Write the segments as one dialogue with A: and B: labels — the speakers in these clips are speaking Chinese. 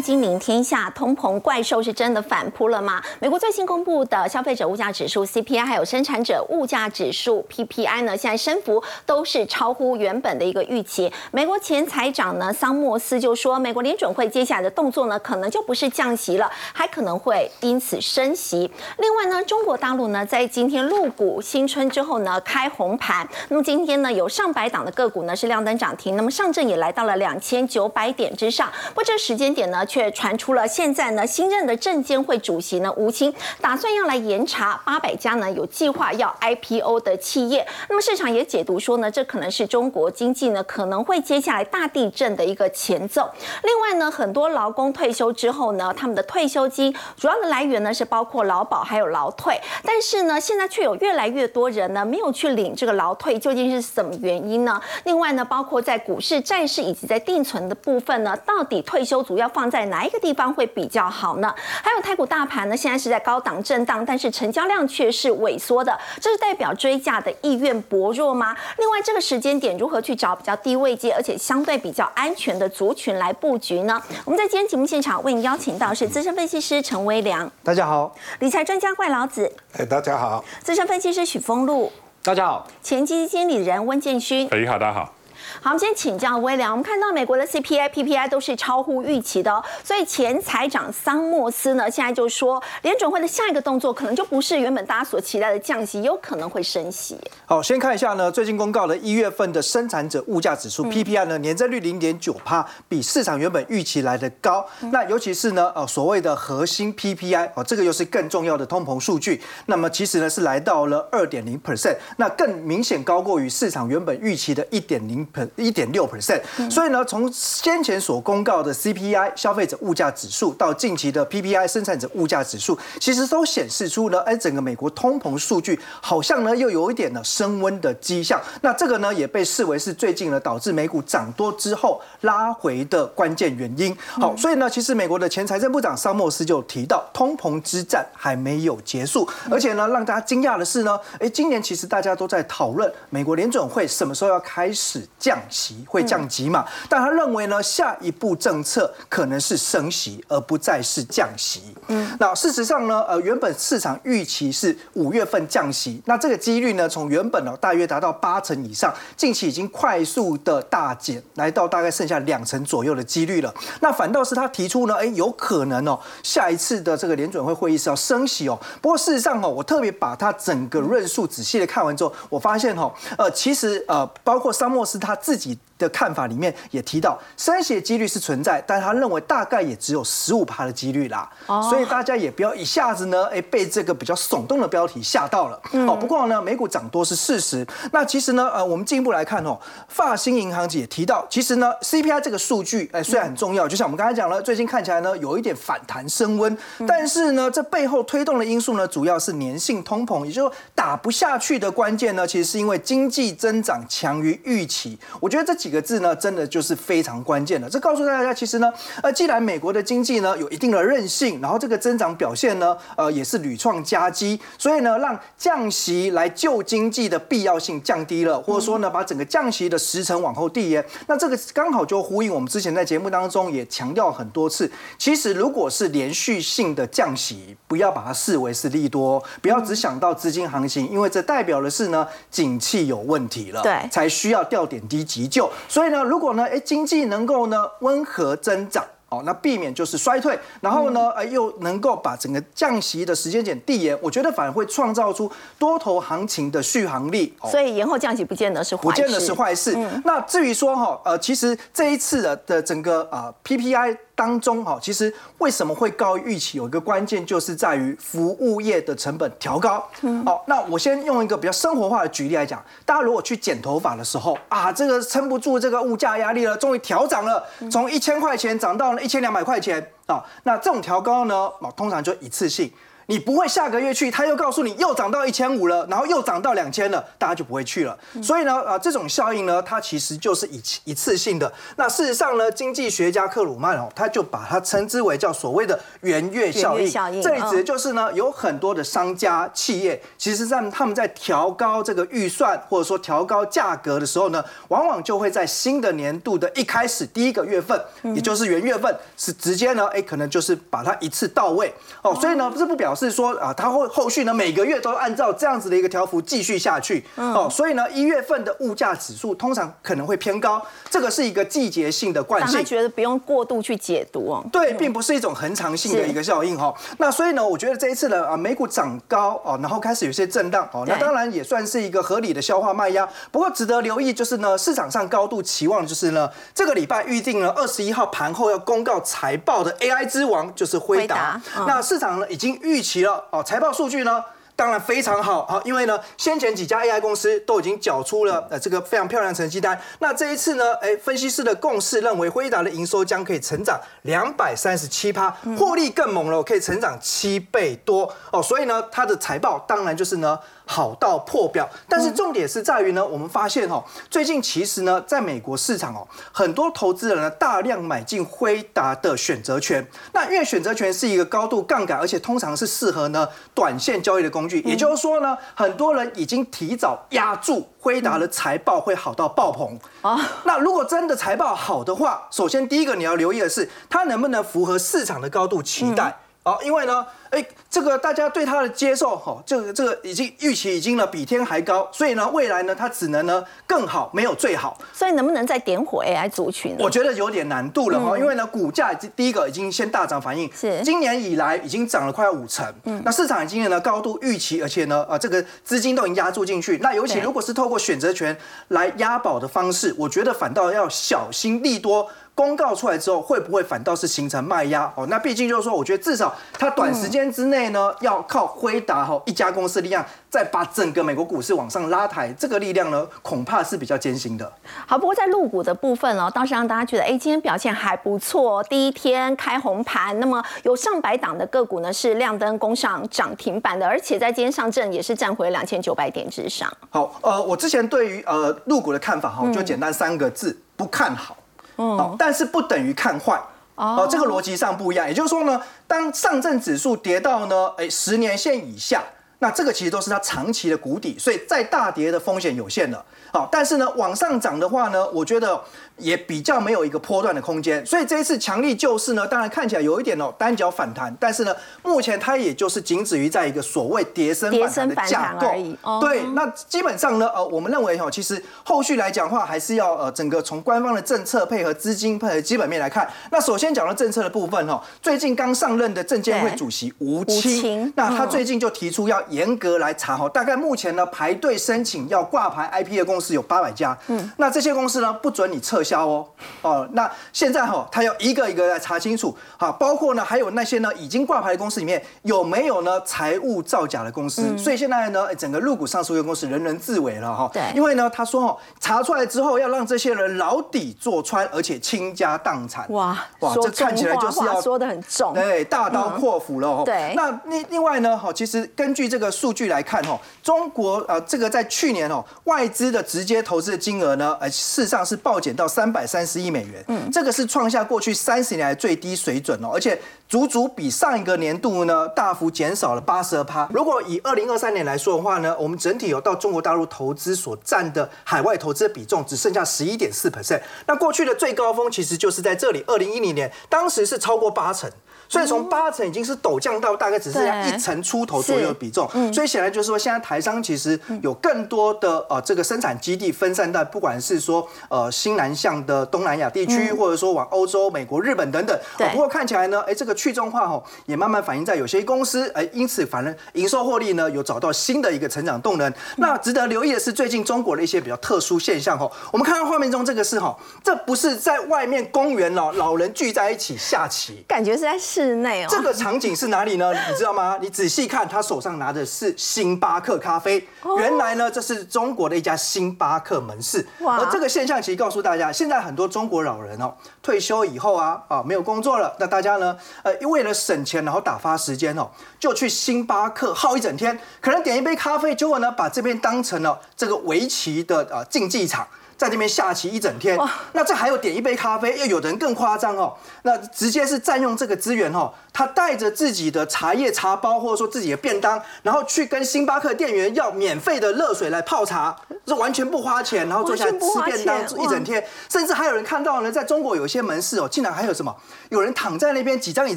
A: 金临天下，通膨怪兽是真的反扑了吗？美国最新公布的消费者物价指数 CPI，还有生产者物价指数 PPI 呢，现在升幅都是超乎原本的一个预期。美国前财长呢桑莫斯就说，美国联准会接下来的动作呢，可能就不是降息了，还可能会因此升息。另外呢，中国大陆呢，在今天入股新春之后呢，开红盘。那么今天呢，有上百档的个股呢是亮灯涨停，那么上证也来到了两千九百点之上。不，这时间点呢，却传出了现在呢，新任的证监会主席呢吴清打算要来严查八百家呢有计划要 IPO 的企业。那么市场也解读说呢，这可能是中国经济呢可能会接下来大地震的一个前奏。另外呢，很多劳工退休之后呢，他们的退休金主要的来源呢是包括劳保还有劳退，但是呢，现在却有越来越多人呢没有去领这个劳退，究竟是什么原因呢？另外呢，包括在股市、债市以及在定存的部分呢，到底退休主要放在哪一个地方会比较好呢？还有台股大盘呢，现在是在高档震荡，但是成交量却是萎缩的，这是代表追价的意愿薄弱吗？另外，这个时间点如何去找比较低位阶而且相对比较安全的族群来布局呢？我们在今天节目现场为您邀请到是资深分析师陈威良，
B: 大家好；
A: 理财专家怪老子，
C: 哎，大家好；
A: 资深分析师许峰路，
B: 大家好；
A: 前基金经理人温建勋，
D: 哎，好，大家好。
A: 好，我们先请教威廉。我们看到美国的 CPI、PPI 都是超乎预期的，哦所以前财长桑莫斯呢，现在就说联准会的下一个动作可能就不是原本大家所期待的降息，有可能会升息。
B: 好，先看一下呢，最近公告的一月份的生产者物价指数 PPI 呢，年增率零点九帕，比市场原本预期来的高。那尤其是呢，呃，所谓的核心 PPI 哦，这个又是更重要的通膨数据。那么其实呢，是来到了二点零 percent，那更明显高过于市场原本预期的一点零。一点六 percent，所以呢，从先前所公告的 CPI 消费者物价指数到近期的 PPI 生产者物价指数，其实都显示出呢，哎，整个美国通膨数据好像呢又有一点呢升温的迹象。那这个呢也被视为是最近呢导致美股涨多之后拉回的关键原因。好，所以呢，其实美国的前财政部长桑莫斯就提到，通膨之战还没有结束，而且呢，让大家惊讶的是呢，哎，今年其实大家都在讨论美国联准会什么时候要开始降。息会降级嘛？但他认为呢，下一步政策可能是升息，而不再是降息。嗯，那事实上呢，呃，原本市场预期是五月份降息，那这个几率呢，从原本呢大约达到八成以上，近期已经快速的大减，来到大概剩下两成左右的几率了。那反倒是他提出呢，哎，有可能哦，下一次的这个联准会会议是要升息哦。不过事实上哦，我特别把他整个论述仔细的看完之后，我发现哦，呃，其实呃，包括沙漠斯他。自己的看法里面也提到，升息几率是存在，但他认为大概也只有十五趴的几率啦。哦，所以大家也不要一下子呢，哎，被这个比较耸动的标题吓到了。哦，不过呢，美股涨多是事实。那其实呢，呃，我们进一步来看哦，发新银行也提到，其实呢，CPI 这个数据，哎，虽然很重要，就像我们刚才讲了，最近看起来呢，有一点反弹升温，但是呢，这背后推动的因素呢，主要是粘性通膨，也就是说打不下去的关键呢，其实是因为经济增长强于预期。我觉得这几个字呢，真的就是非常关键的。这告诉大家，其实呢，呃，既然美国的经济呢有一定的韧性，然后这个增长表现呢，呃，也是屡创佳绩，所以呢，让降息来救经济的必要性降低了，或者说呢，把整个降息的时程往后递延。那这个刚好就呼应我们之前在节目当中也强调很多次，其实如果是连续性的降息，不要把它视为是利多，不要只想到资金行情，因为这代表的是呢，景气有问题了，
A: 对，
B: 才需要调点滴。急救，所以呢，如果呢，哎，经济能够呢温和增长，哦，那避免就是衰退，然后呢，哎，又能够把整个降息的时间点递延，我觉得反而会创造出多头行情的续航力。
A: 所以延后降息不见得是坏事，
B: 不见得是坏事。那至于说哈，呃，其实这一次的的整个啊 PPI。当中哦，其实为什么会高于预期？有一个关键就是在于服务业的成本调高。好，那我先用一个比较生活化的举例来讲，大家如果去剪头发的时候啊，这个撑不住这个物价压力了，终于调涨了，从一千块钱涨到了一千两百块钱啊，那这种调高呢，通常就一次性。你不会下个月去，他又告诉你又涨到一千五了，然后又涨到两千了，大家就不会去了。所以呢，啊，这种效应呢，它其实就是一一次性的。那事实上呢，经济学家克鲁曼哦，他就把它称之为叫所谓的圆月效应。这里指的就是呢，有很多的商家企业，其实在他们在调高这个预算或者说调高价格的时候呢，往往就会在新的年度的一开始第一个月份，也就是元月份，是直接呢，哎，可能就是把它一次到位哦。所以呢，这不表示说啊，它会后续呢每个月都按照这样子的一个条幅继续下去哦。所以呢，一月份的物价指数通常可能会偏高，这个是一个季节性的惯性。
A: 觉得不用过度去解读哦。
B: 对，并不是一种恒常性的一个效应哈。那所以呢，我觉得这一次呢啊美股涨高哦，然后开始有些震荡哦，那当然也算是一个合理的消化卖压。不过值得留意就是呢，市场上高度期望就是呢，这个礼拜预定了二十一号盘后要公告财报的 AI 之王就是辉达。那市场呢已经预期了哦，财报数据呢。当然非常好，好，因为呢，先前几家 AI 公司都已经缴出了呃这个非常漂亮成绩单。那这一次呢，哎，分析师的共识认为，辉达的营收将可以成长两百三十七趴，获利更猛了，可以成长七倍多哦。所以呢，它的财报当然就是呢。好到破表，但是重点是在于呢，我们发现哦，最近其实呢，在美国市场哦，很多投资人呢大量买进辉达的选择权。那因为选择权是一个高度杠杆，而且通常是适合呢短线交易的工具。也就是说呢，很多人已经提早压住辉达的财报会好到爆棚。啊，那如果真的财报好的话，首先第一个你要留意的是，它能不能符合市场的高度期待。好，因为呢，哎，这个大家对它的接受，哈，这个这个已经预期已经呢比天还高，所以呢，未来呢，它只能呢更好，没有最好。
A: 所以能不能再点火 AI 族群？
B: 我觉得有点难度了哈，因为呢，股价第一个已经先大涨反应，
A: 是
B: 今年以来已经涨了快要五成，嗯，那市场已经呢高度预期，而且呢，啊，这个资金都已经压注进去。那尤其如果是透过选择权来押宝的方式，我觉得反倒要小心利多。公告出来之后，会不会反倒是形成卖压？哦，那毕竟就是说，我觉得至少它短时间之内呢，要靠辉达哈一家公司力量，再把整个美国股市往上拉抬，这个力量呢，恐怕是比较艰辛的。
A: 好，不过在入股的部分哦，倒是让大家觉得，哎，今天表现还不错，第一天开红盘，那么有上百档的个股呢是亮灯攻上涨停板的，而且在今天上证也是站回两千九百点之上。
B: 好，呃，我之前对于呃入股的看法哈，就简单三个字，不看好。哦，但是不等于看坏哦，这个逻辑上不一样。也就是说呢，当上证指数跌到呢，哎，十年线以下，那这个其实都是它长期的谷底，所以再大跌的风险有限了。好，但是呢，往上涨的话呢，我觉得。也比较没有一个波段的空间，所以这一次强力救市呢，当然看起来有一点哦单脚反弹，但是呢，目前它也就是仅止于在一个所谓跌升反弹的架构而已。对，那基本上呢，呃，我们认为哈，其实后续来讲话还是要呃整个从官方的政策配合资金配合基本面来看。那首先讲到政策的部分哈，最近刚上任的证监会主席吴清，那他最近就提出要严格来查哈，大概目前呢排队申请要挂牌 IP 的公司有八百家，嗯，那这些公司呢不准你撤。销哦。哦，那现在哈，他要一个一个来查清楚，好，包括呢，还有那些呢已经挂牌的公司里面有没有呢财务造假的公司，所以现在呢，整个入股上市公司人人自危了哈。
A: 对，
B: 因为呢，他说哈，查出来之后要让这些人牢底坐穿，而且倾家荡产。哇
A: 哇，这看起来就是要说的很重，
B: 对，大刀阔斧了。
A: 对，
B: 那另另外呢，哈，其实根据这个数据来看哈，中国呃，这个在去年哦，外资的直接投资的金额呢，呃，事实上是暴减到。三百三十亿美元，嗯，这个是创下过去三十年来最低水准哦，而且足足比上一个年度呢大幅减少了八十二趴。如果以二零二三年来说的话呢，我们整体有到中国大陆投资所占的海外投资的比重只剩下十一点四 percent。那过去的最高峰其实就是在这里，二零一零年，当时是超过八成。所以从八成已经是陡降到大概只剩下一成出头左右的比重，所以显然就是说，现在台商其实有更多的呃这个生产基地分散在不管是说呃新南向的东南亚地区，或者说往欧洲、美国、日本等等。不过看起来呢，哎，这个去中化哈也慢慢反映在有些公司，哎，因此反正营收获利呢有找到新的一个成长动能。那值得留意的是，最近中国的一些比较特殊现象哈，我们看到画面中这个是哈，这不是在外面公园哦，老人聚在一起下棋，
A: 感觉是在。室内哦。
B: 这个场景是哪里呢？你知道吗？你仔细看，他手上拿的是星巴克咖啡。原来呢，这是中国的一家星巴克门市。而这个现象其实告诉大家，现在很多中国老人哦，退休以后啊啊没有工作了，那大家呢，呃，为了省钱，然后打发时间哦，就去星巴克耗一整天，可能点一杯咖啡，结果呢，把这边当成了这个围棋的呃竞技场。在那边下棋一整天，那这还有点一杯咖啡，又有的人更夸张哦，那直接是占用这个资源哦，他带着自己的茶叶茶包或者说自己的便当，然后去跟星巴克店员要免费的热水来泡茶，是完全不花钱，然后坐下来吃便当一整天，甚至还有人看到呢，在中国有一些门市哦，竟然还有什么，有人躺在那边几张椅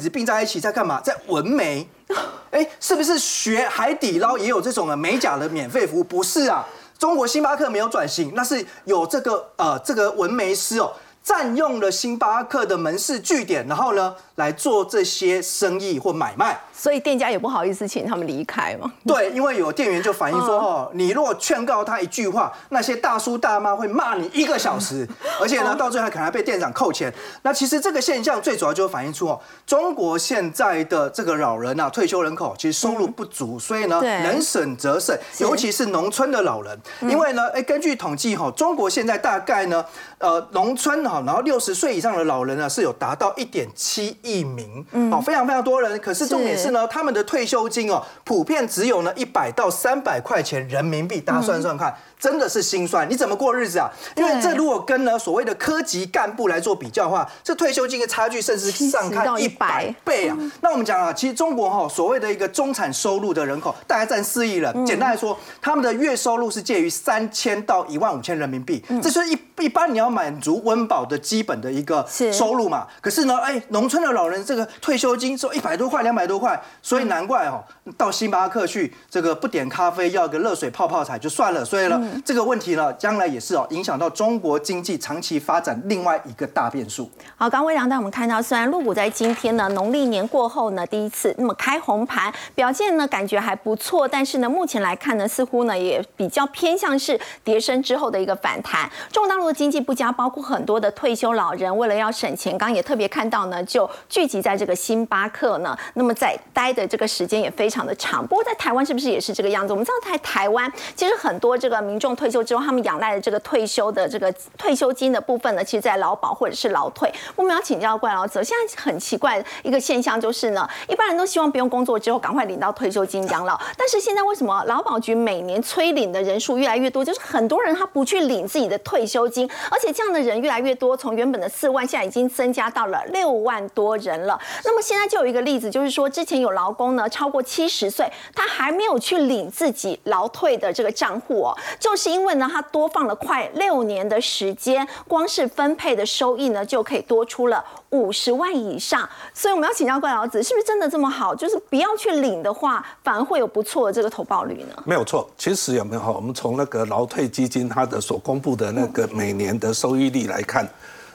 B: 子并在一起在干嘛，在纹眉，哎，是不是学海底捞也有这种的美甲的免费服务？不是啊。中国星巴克没有转型，那是有这个呃这个纹眉师哦，占用了星巴克的门市据点，然后呢来做这些生意或买卖。
A: 所以店家也不好意思请他们离开嘛。
B: 对，因为有店员就反映说，哦，你如果劝告他一句话，那些大叔大妈会骂你一个小时，而且呢，到最后可能还被店长扣钱。那其实这个现象最主要就反映出哦，中国现在的这个老人啊，退休人口其实收入不足，所以呢，能省则省，尤其是农村的老人。因为呢，哎，根据统计哈，中国现在大概呢，呃，农村哈，然后六十岁以上的老人呢，是有达到一点七亿名，哦，非常非常多人。可是重点是。呢，他们的退休金哦，普遍只有呢一百到三百块钱人民币，大家算算看。真的是心酸，你怎么过日子啊？因为这如果跟呢所谓的科级干部来做比较的话，这退休金的差距甚至上看一百。倍啊！那我们讲啊，其实中国哈所谓的一个中产收入的人口大概占四亿人，简单来说，他们的月收入是介于三千到一万五千人民币，这是一一般你要满足温饱的基本的一个收入嘛。可是呢，哎，农村的老人这个退休金收一百多块、两百多块，所以难怪哦，到星巴克去这个不点咖啡，要个热水泡泡茶就算了。所以呢。这个问题呢，将来也是哦，影响到中国经济长期发展另外一个大变数。
A: 好，刚微良带我们看到，虽然陆股在今天呢，农历年过后呢，第一次那么开红盘，表现呢感觉还不错，但是呢，目前来看呢，似乎呢也比较偏向是跌升之后的一个反弹。中国大陆的经济不佳，包括很多的退休老人为了要省钱，刚刚也特别看到呢，就聚集在这个星巴克呢，那么在待的这个时间也非常的长。不过在台湾是不是也是这个样子？我们知道在台湾其实很多这个民众。退休之后，他们仰赖的这个退休的这个退休金的部分呢，其实，在劳保或者是劳退。我们要请教怪老者，现在很奇怪一个现象就是呢，一般人都希望不用工作之后赶快领到退休金养老，但是现在为什么劳保局每年催领的人数越来越多？就是很多人他不去领自己的退休金，而且这样的人越来越多，从原本的四万，现在已经增加到了六万多人了。那么现在就有一个例子，就是说之前有劳工呢，超过七十岁，他还没有去领自己劳退的这个账户哦，就是。是因为呢，他多放了快六年的时间，光是分配的收益呢，就可以多出了五十万以上。所以我们要请教怪老子，是不是真的这么好？就是不要去领的话，反而会有不错的这个投报率呢？
C: 没有错，其实有没有哈？我们从那个劳退基金它的所公布的那个每年的收益率来看，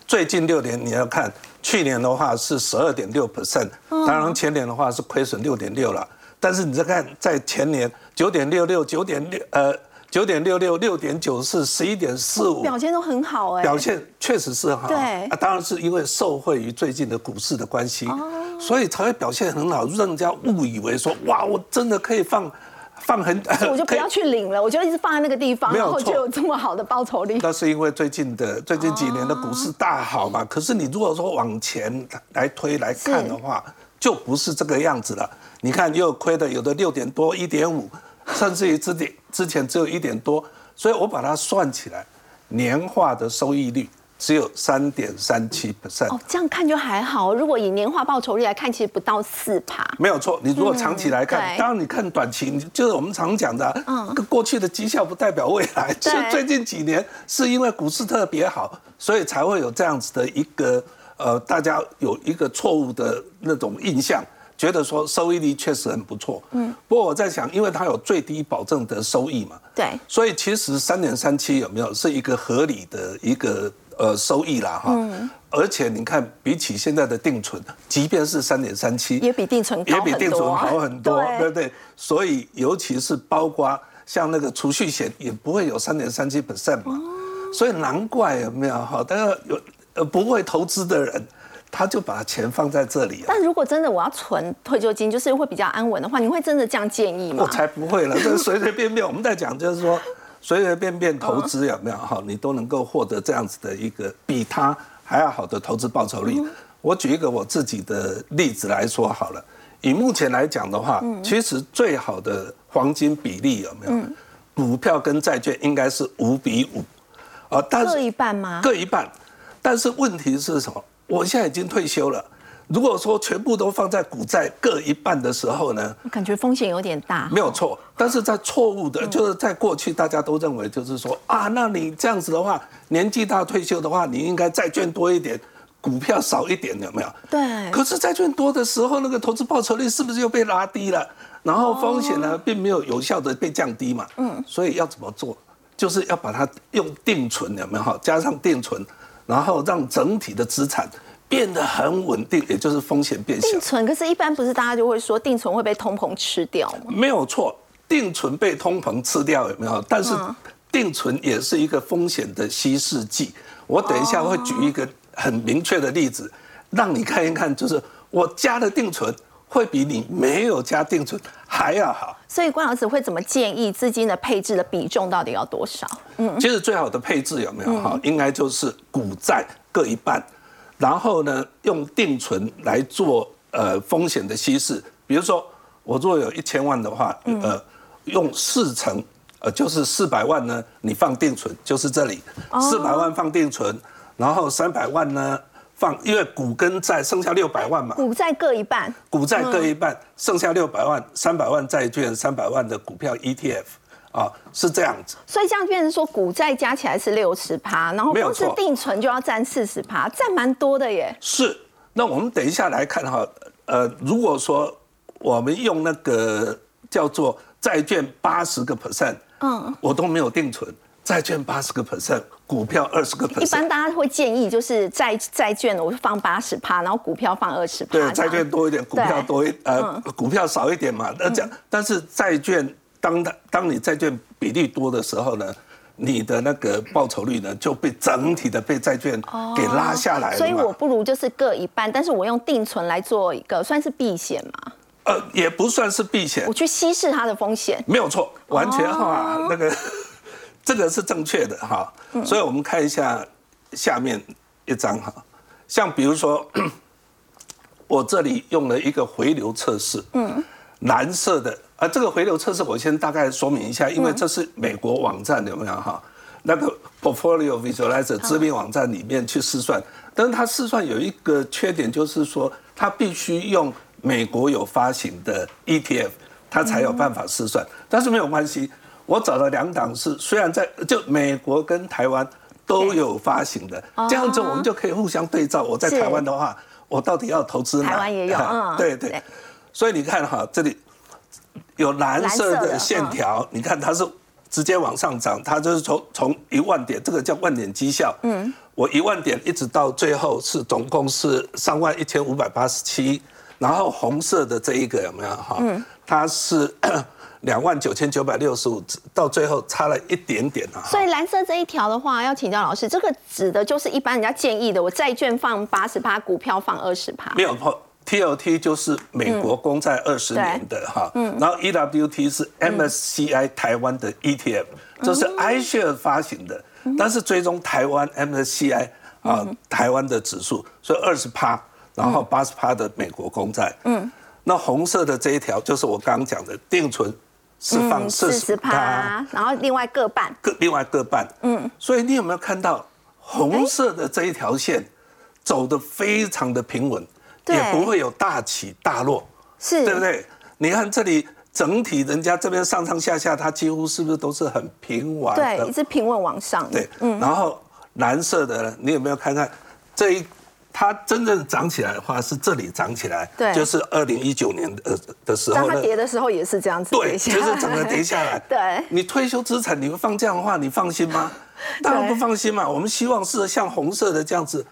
C: 最近六年你要看，去年的话是十二点六 percent，当然前年的话是亏损六点六了。但是你再看在前年九点六六九点六呃。九点六六、六点九四、十一点四五，
A: 表现都很好哎。
C: 表现确实是很好。
A: 对
C: 啊，当然是因为受惠于最近的股市的关系，所以才会表现很好，让人家误以为说哇，我真的可以放放很，
A: 我就不要去领了，我就一直放在那个地方，然后就有这么好的报酬率。
C: 那是因为最近的最近几年的股市大好嘛。可是你如果说往前来推来看的话，就不是这个样子了。你看又亏的有的六点多、一点五。甚至于之前之前只有一点多，所以我把它算起来，年化的收益率只有三点三七 percent。哦，
A: 这样看就还好。如果以年化报酬率来看，其实不到四趴。
C: 没有错，你如果长期来看，当然你看短期，就是我们常讲的，嗯，过去的绩效不代表未来。是最近几年是因为股市特别好，所以才会有这样子的一个呃，大家有一个错误的那种印象。觉得说收益率确实很不错，嗯，不过我在想，因为它有最低保证的收益嘛，
A: 对，
C: 所以其实三点三七有没有是一个合理的一个呃收益啦哈，嗯，而且你看比起现在的定存，即便是三点三七，
A: 也比定存也
C: 比定存好很多，对。不对？所以尤其是包括像那个储蓄险也不会有三点三七 percent 嘛，所以难怪有没有哈，但是有呃不会投资的人。他就把钱放在这里。
A: 但如果真的我要存退休金，就是会比较安稳的话，你会真的这样建议吗？
C: 我才不会了，这随随便便我们在讲，就是说 随随便便投资有没有哈，你都能够获得这样子的一个比他还要好的投资报酬率。我举一个我自己的例子来说好了，以目前来讲的话，其实最好的黄金比例有没有？股票跟债券应该是五比五，
A: 啊但，各一半吗？
C: 各一半，但是问题是什么？我现在已经退休了，如果说全部都放在股债各一半的时候呢？
A: 我感觉风险有点大。
C: 没有错，但是在错误的，就是在过去大家都认为就是说啊，那你这样子的话，年纪大退休的话，你应该债券多一点。股票少一点有没有？
A: 对。
C: 可是债券多的时候，那个投资报酬率是不是又被拉低了？然后风险呢，并没有有效的被降低嘛？嗯。所以要怎么做？就是要把它用定存有没有？哈，加上定存，然后让整体的资产变得很稳定，也就是风险变小。
A: 定存，可是，一般不是大家就会说定存会被通膨吃掉吗？
C: 没有错，定存被通膨吃掉有没有？但是定存也是一个风险的稀释剂。我等一下会举一个。很明确的例子，让你看一看，就是我加了定存会比你没有加定存还要好。
A: 所以关老师会怎么建议资金的配置的比重到底要多少？
C: 嗯，其实最好的配置有没有哈？应该就是股债各一半，然后呢用定存来做呃风险的稀释。比如说我如果有一千万的话，呃，用四成，呃就是四百万呢，你放定存，就是这里四百万放定存。然后三百万呢放，因为股跟债剩下六百万嘛，
A: 股债各一半，
C: 股债各一半，剩下六百万，三百万债券，三百万的股票 ETF，啊，是这样子。
A: 所以这样变成说，股债加起来是六十趴，然后公司定存就要占四十趴，占蛮多的耶。
C: 是，那我们等一下来看哈，呃，如果说我们用那个叫做债券八十个 percent，嗯，我都没有定存。债券八十个 percent，股票二十个 percent。
A: 一般大家会建议就是债债券，我放八十趴，然后股票放二十趴。
C: 对，债券多一点，股票多一呃，股票少一点嘛。那这样，但是债券当它当你债券比例多的时候呢，你的那个报酬率呢就被整体的被债券给拉下来了。
A: 所以我不如就是各一半，但是我用定存来做一个算是避险嘛。
C: 呃，也不算是避险，
A: 我去稀释它的风险。
C: 没有错，完全哈那个。这个是正确的哈，所以我们看一下下面一张哈，像比如说 我这里用了一个回流测试，嗯，蓝色的啊，这个回流测试我先大概说明一下，因为这是美国网站有没有哈？那个 Portfolio Visualizer 知名网站里面去试算，但是它试算有一个缺点，就是说它必须用美国有发行的 ETF，它才有办法试算，但是没有关系。我找了两档是，虽然在就美国跟台湾都有发行的，这样子我们就可以互相对照。我在台湾的话，我到底要投资哪？
A: 台湾也有，
C: 对对。所以你看哈，这里有蓝色的线条，你看它是直接往上涨，它就是从从一万点，这个叫万点绩效。嗯。我一万点一直到最后是总共是三万一千五百八十七，然后红色的这一个有没有哈？嗯。它是。两万九千九百六十五，到最后差了一点点啊。
A: 所以蓝色这一条的话，要请教老师，这个指的就是一般人家建议的，我债券放八十趴，股票放二十趴。
C: 没有错，T L T 就是美国公债二十年的哈，然后 E W T 是 M S C I 台湾的 E T F，这是 I share 发行的，但是追踪台湾 M S C I 啊台湾的指数，所以二十趴，然后八十趴的美国公债。嗯，那红色的这一条就是我刚刚讲的定存。是放四十趴，
A: 然后另外各半，
C: 各另外各半。嗯，所以你有没有看到红色的这一条线走的非常的平稳，也不会有大起大落，
A: 是
C: 对不对？你看这里整体人家这边上上下下，它几乎是不是都是很平稳？
A: 对，一直平稳往上。
C: 对，嗯。然后蓝色的，你有没有看看这一？它真正涨起来的话，是这里涨起来，
A: 对，
C: 就是二零一九年的的时候。当
A: 它跌的时候也是这样子，
C: 对，就是整个跌下来。
A: 对，
C: 你退休资产你会放这样的话，你放心吗？当然不放心嘛。我们希望是像红色的这样子。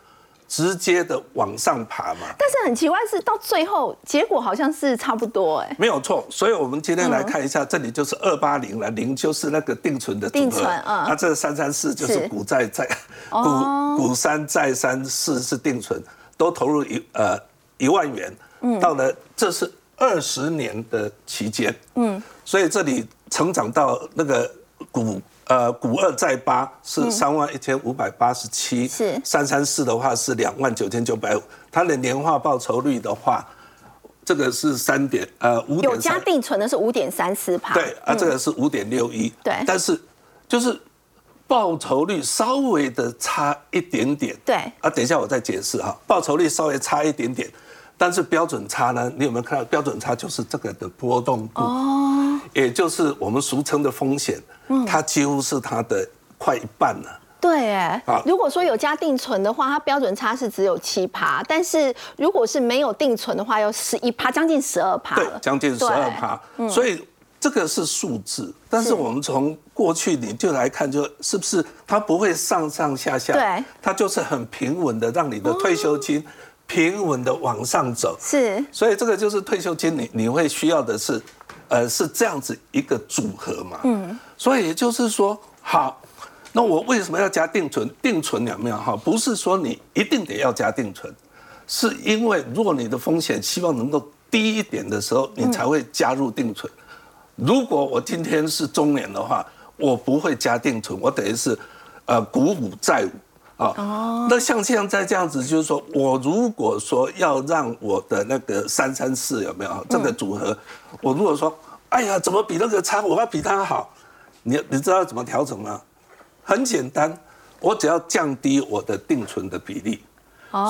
C: 直接的往上爬嘛，
A: 但是很奇怪是到最后结果好像是差不多哎，
C: 没有错，所以我们今天来看一下，这里就是二八零了，零就是那个定存的
A: 定存，啊，
C: 那这三三四就是股债债股股三债三四是定存，都投入一呃一万元，到了这是二十年的期间，嗯，所以这里成长到那个股呃股二再八是三万一千五百八十七，
A: 是。
C: 三三四的话是两万九千九百五，它的年化报酬率的话，这个是三点呃五点
A: 有加定存的是五点三四趴，
C: 对啊，这个是五点六一，
A: 对。
C: 但是就是报酬率稍微的差一点点，
A: 对。
C: 啊，等一下我再解释哈，报酬率稍微差一点点，但是标准差呢，你有没有看到标准差就是这个的波动度，哦，也就是我们俗称的风险，
A: 嗯。
C: 它几乎是它的快一半了。
A: 对，哎
C: 好，
A: 如果说有加定存的话，它标准差是只有七趴，但是如果是没有定存的话，要十一趴，将近十二趴了，，
C: 对将近十二趴，所以这个是数字，但是
A: 是。
C: 我们从过去你就来看，就是不是它不会上上下下，
A: 对。
C: 它就是很平稳的让你的退休金平稳的往上走，
A: 是。
C: 所以这个就是退休金你你会需要的是，呃，是这样子一个组合嘛，嗯，所以也就是说，好。那我为什么要加定存？定存有没有哈？不是说你一定得要加定存，是因为如果你的风险希望能够低一点的时候，你才会加入定存。如果我今天是中年的话，我不会加定存，我等于是呃股舞债五啊。那像现在这样子，就是说我如果说要让我的那个三三四有没有这个组合，我如果说哎呀怎么比那个差，我要比他好，你你知道怎么调整吗？很简单，我只要降低我的定存的比例。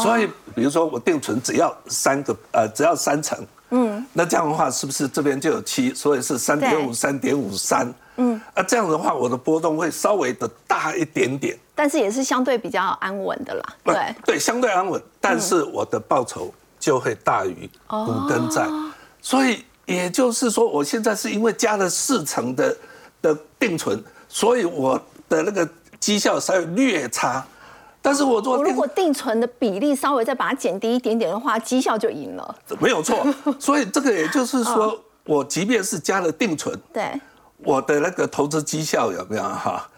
C: 所以，比如说我定存只要三个，呃，只要三成，嗯，那这样的话是不是这边就有七？所以是三点五、三点五三，嗯，啊，这样的话我的波动会稍微的大一点点，
A: 但是也是相对比较安稳的啦，
C: 不
A: 对，
C: 对，相对安稳，但是我的报酬就会大于股跟债，所以也就是说，我现在是因为加了四成的的定存，所以我的那个绩效稍微略差，但是我如果定
A: 我如果定存的比例稍微再把它减低一点点的话，绩效就赢了，
C: 没有错，所以这个也就是说，我即便是加了定存，
A: 对，
C: 我的那个投资绩效有没有哈，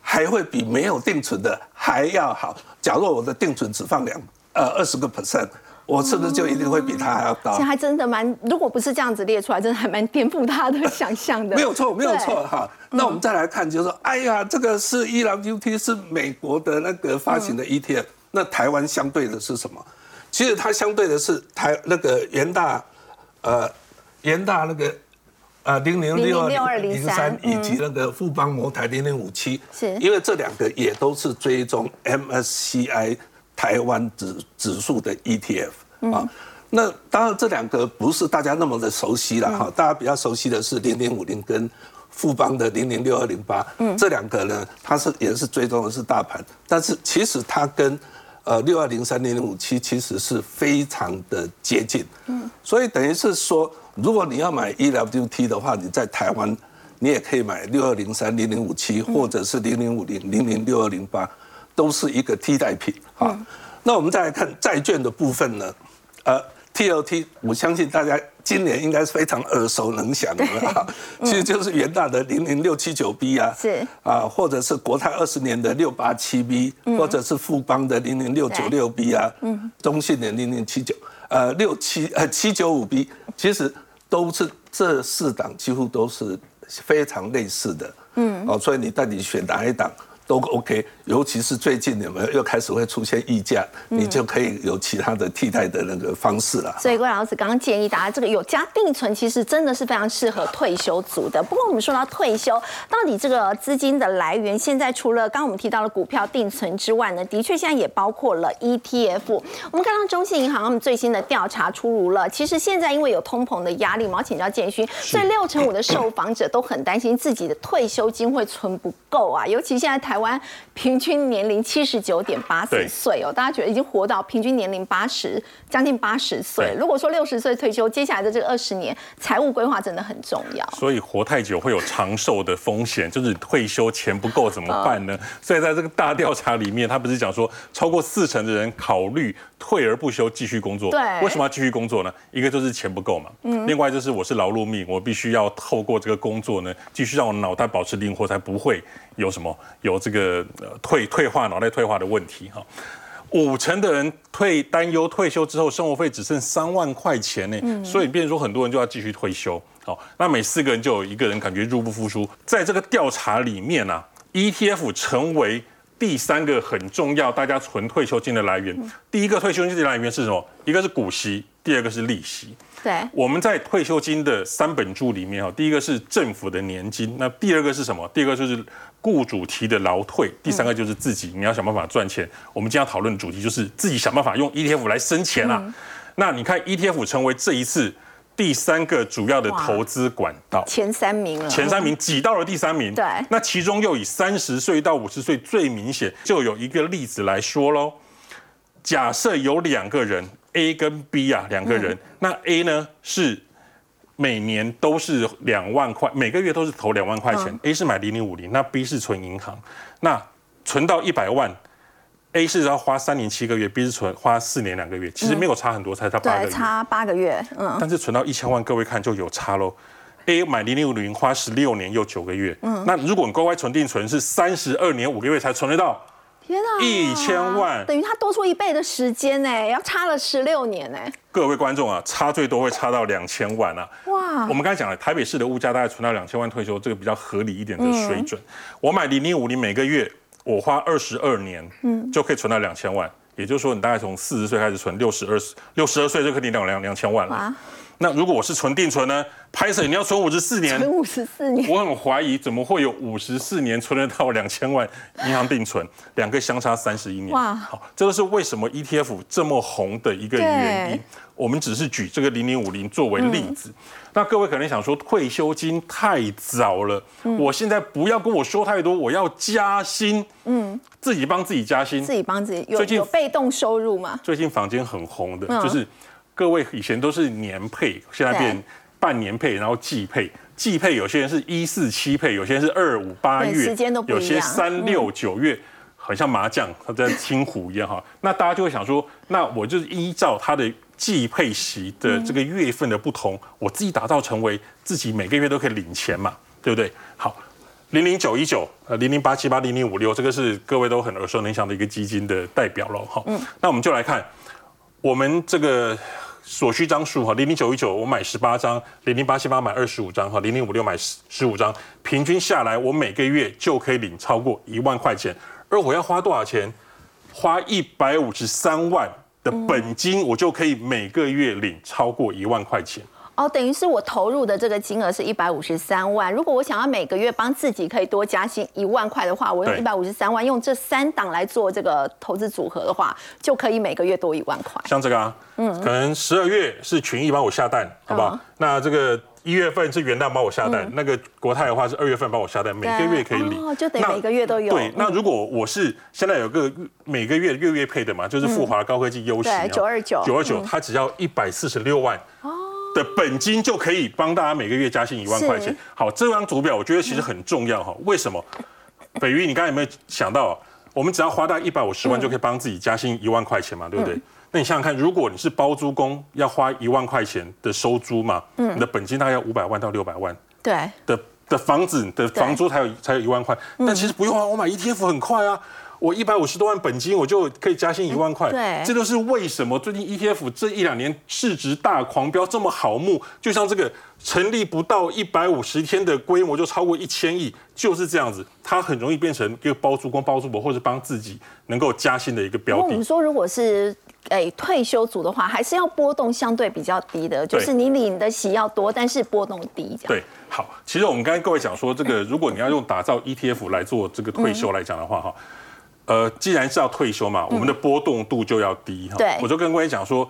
C: 还会比没有定存的还要好。假若我的定存只放两呃二十个 percent，我是不是就一定会比他还要高
A: 其实？还真的蛮，如果不是这样子列出来，真的还蛮颠覆他的 想象的，
C: 没有错，没有错哈。那我们再来看，就是说，哎呀，这个是伊朗 UT 是美国的那个发行的 ETF，那台湾相对的是什么？其实它相对的是台那个元大，呃，元大那个。呃，零零六二零三以及那个富邦摩台零零五七，
A: 是
C: 因为这两个也都是追踪 MSCI 台湾指指数的 ETF 啊。那当然这两个不是大家那么的熟悉了哈，大家比较熟悉的是零零五零跟富邦的零零六二零八，嗯。这两个呢，它是也是追踪的是大盘，但是其实它跟呃六二零三零零五七其实是非常的接近，嗯，所以等于是说，如果你要买 EWT 的话，你在台湾你也可以买六二零三零零五七或者是零零五零零零六二零八，都是一个替代品啊。那我们再来看债券的部分呢，呃。TLT，我相信大家今年应该是非常耳熟能详的了，其实就是元大的零零六七九 B 啊，
A: 是
C: 啊，或者是国泰二十年的六八七 B，或者是富邦的零零六九六 B 啊，嗯中信的零零七九呃六七呃七九五 B，其实都是这四档几乎都是非常类似的，嗯，哦，所以你到底选哪一档？都 OK，尤其是最近有没有又开始会出现溢价，你就可以有其他的替代的那个方式了。
A: 所以郭老师刚刚建议大家，这个有加定存，其实真的是非常适合退休族的。不过我们说到退休，到底这个资金的来源，现在除了刚刚我们提到了股票定存之外呢，的确现在也包括了 ETF。我们看到中信银行他们最新的调查出炉了，其实现在因为有通膨的压力，我要请教建勋，所以六成五的受访者都很担心自己的退休金会存不够啊，尤其现在台湾平均年龄七十九点八四岁哦，大家觉得已经活到平均年龄八十，将近八十岁。如果说六十岁退休，接下来的这个二十年财务规划真的很重要。
D: 所以活太久会有长寿的风险，就是退休钱不够怎么办呢？所以在这个大调查里面，他不是讲说超过四成的人考虑退而不休继续工作。
A: 对，
D: 为什么要继续工作呢？一个就是钱不够嘛，嗯，另外就是我是劳碌命，我必须要透过这个工作呢，继续让我脑袋保持灵活，才不会有什么有这个呃退退化脑袋退化的问题哈。五成的人退担忧退休之后生活费只剩三万块钱呢，所以变成说很多人就要继续退休。好，那每四个人就有一个人感觉入不敷出。在这个调查里面呢，ETF 成为第三个很重要大家存退休金的来源。第一个退休金的来源是什么？一个是股息，第二个是利息。
A: 对，
D: 我们在退休金的三本柱里面哈，第一个是政府的年金，那第二个是什么？第二个就是雇主提的劳退，第三个就是自己你要想办法赚钱。我们今天要讨论的主题就是自己想办法用 ETF 来生钱啊。那你看 ETF 成为这一次第三个主要的投资管道，
A: 前三名了，
D: 前三名挤到了第三名。
A: 对，
D: 那其中又以三十岁到五十岁最明显，就有一个例子来说喽。假设有两个人。A 跟 B 啊，两个人，那 A 呢是每年都是两万块，每个月都是投两万块钱。A 是买零零五零，那 B 是存银行，那存到一百万，A 是要花三年七个月，B 是存花四年两个月，其实没有差很多，才差八个月，
A: 差八个月，
D: 嗯。但是存到一千万，各位看就有差喽。A 买零零五零花十六年又九个月，嗯，那如果你乖乖存定存是三十二年五个月才存得到。
A: 天啊！
D: 一千万
A: 等于他多出一倍的时间呢，要差了十六年呢。
D: 各位观众啊，差最多会差到两千万啊！哇！我们刚才讲了，台北市的物价大概存到两千万退休，这个比较合理一点的水准。我买零零五零，每个月我花二十二年，嗯，就可以存到两千万。也就是说，你大概从四十岁开始存，六十二六十二岁就可以领两两两千万了。那如果我是存定存呢？拍摄你要存五十四年，
A: 存五十四年，
D: 我很怀疑怎么会有五十四年存得到两千万银行定存，两个相差三十一年。哇，好，这个是为什么 ETF 这么红的一个原因。我们只是举这个零零五零作为例子。那各位可能想说，退休金太早了，我现在不要跟我说太多，我要加薪，嗯，自己帮自己加薪，
A: 自己帮自己。最近有被动收入吗？
D: 最近房间很红的，就是。各位以前都是年配，现在变半年配，然后季配。季配有些人是一四七配，有些人是二五八月，
A: 时间都
D: 有些三六九月，很像麻将，它在清湖一样哈。那大家就会想说，那我就是依照它的季配息的这个月份的不同，我自己打造成为自己每个月都可以领钱嘛，对不对？好，零零九一九呃零零八七八零零五六，这个是各位都很耳熟能详的一个基金的代表了哈。嗯，那我们就来看我们这个。所需张数哈，零零九一九我买十八张，零零八七八买二十五张哈，零零五六买十十五张，平均下来我每个月就可以领超过一万块钱。而我要花多少钱？花一百五十三万的本金，我就可以每个月领超过一万块钱。
A: 哦，等于是我投入的这个金额是一百五十三万。如果我想要每个月帮自己可以多加薪一万块的话，我用一百五十三万，用这三档来做这个投资组合的话，就可以每个月多一万块。
D: 像这个啊，嗯，可能十二月是群益帮我下蛋，好不好？那这个一月份是元旦帮我下蛋，那个国泰的话是二月份帮我下蛋，每个月可以领，
A: 哦，就等于每个月都有。
D: 对，那如果我是现在有个每个月月月配的嘛，就是富华高科技优息，
A: 九二九，
D: 九二九，它只要一百四十六万。哦。的本金就可以帮大家每个月加薪一万块钱。好，这张图表我觉得其实很重要哈。为什么？北瑜，你刚才有没有想到，我们只要花大概一百五十万就可以帮自己加薪一万块钱嘛？对不对？那你想想看，如果你是包租公，要花一万块钱的收租嘛，你的本金大概要五百万到六百万。
A: 对。
D: 的的房子的房租才有才有一万块，但其实不用啊，我买 ETF 很快啊。我一百五十多万本金，我就可以加薪一万块。
A: 对，
D: 这就是为什么最近 ETF 这一两年市值大狂飙，这么好目。就像这个成立不到一百五十天的规模就超过一千亿，就是这样子。它很容易变成一个包租公、包租婆，或者帮自己能够加薪的一个标的。我
A: 们说，如果是诶退休族的话，还是要波动相对比较低的，就是你领的息要多，但是波动低。
D: 对，好。其实我们刚才各位讲说，这个如果你要用打造 ETF 来做这个退休来讲的话，哈。呃，既然是要退休嘛，我们的波动度就要低哈。
A: 对，
D: 我就跟各位讲说，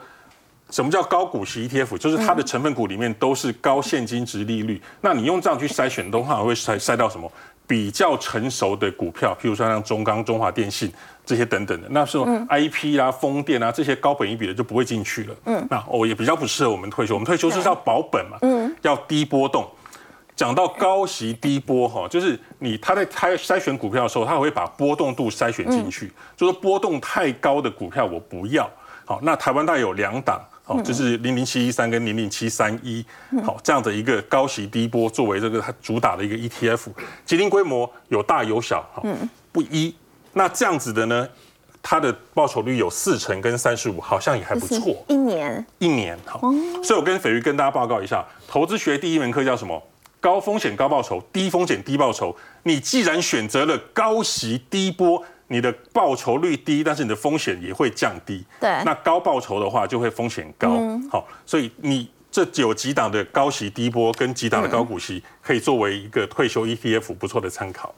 D: 什么叫高股息 ETF？就是它的成分股里面都是高现金值利率。那你用这样去筛选的话，会筛筛到什么？比较成熟的股票，譬如说像中钢、中华电信这些等等的。那时候 IP 啊、风电啊这些高本一比的就不会进去了。嗯，那哦也比较不适合我们退休。我们退休是要保本嘛，嗯，要低波动。讲到高息低波哈，就是你他在筛筛选股票的时候，他会把波动度筛选进去，就说波动太高的股票我不要。好，那台湾大概有两档，好，就是零零七一三跟零零七三一，好，这样的一个高息低波作为这个它主打的一个 ETF，基金规模有大有小，好，不一。那这样子的呢，它的报酬率有四成跟三十五，好像也还不错。
A: 一年，
D: 一年好。所以我跟斐鱼跟大家报告一下，投资学第一门课叫什么？高风险高报酬，低风险低报酬。你既然选择了高息低波，你的报酬率低，但是你的风险也会降低。
A: 对。
D: 那高报酬的话，就会风险高。好，所以你这有几档的高息低波跟几档的高股息，可以作为一个退休 ETF 不错的参考。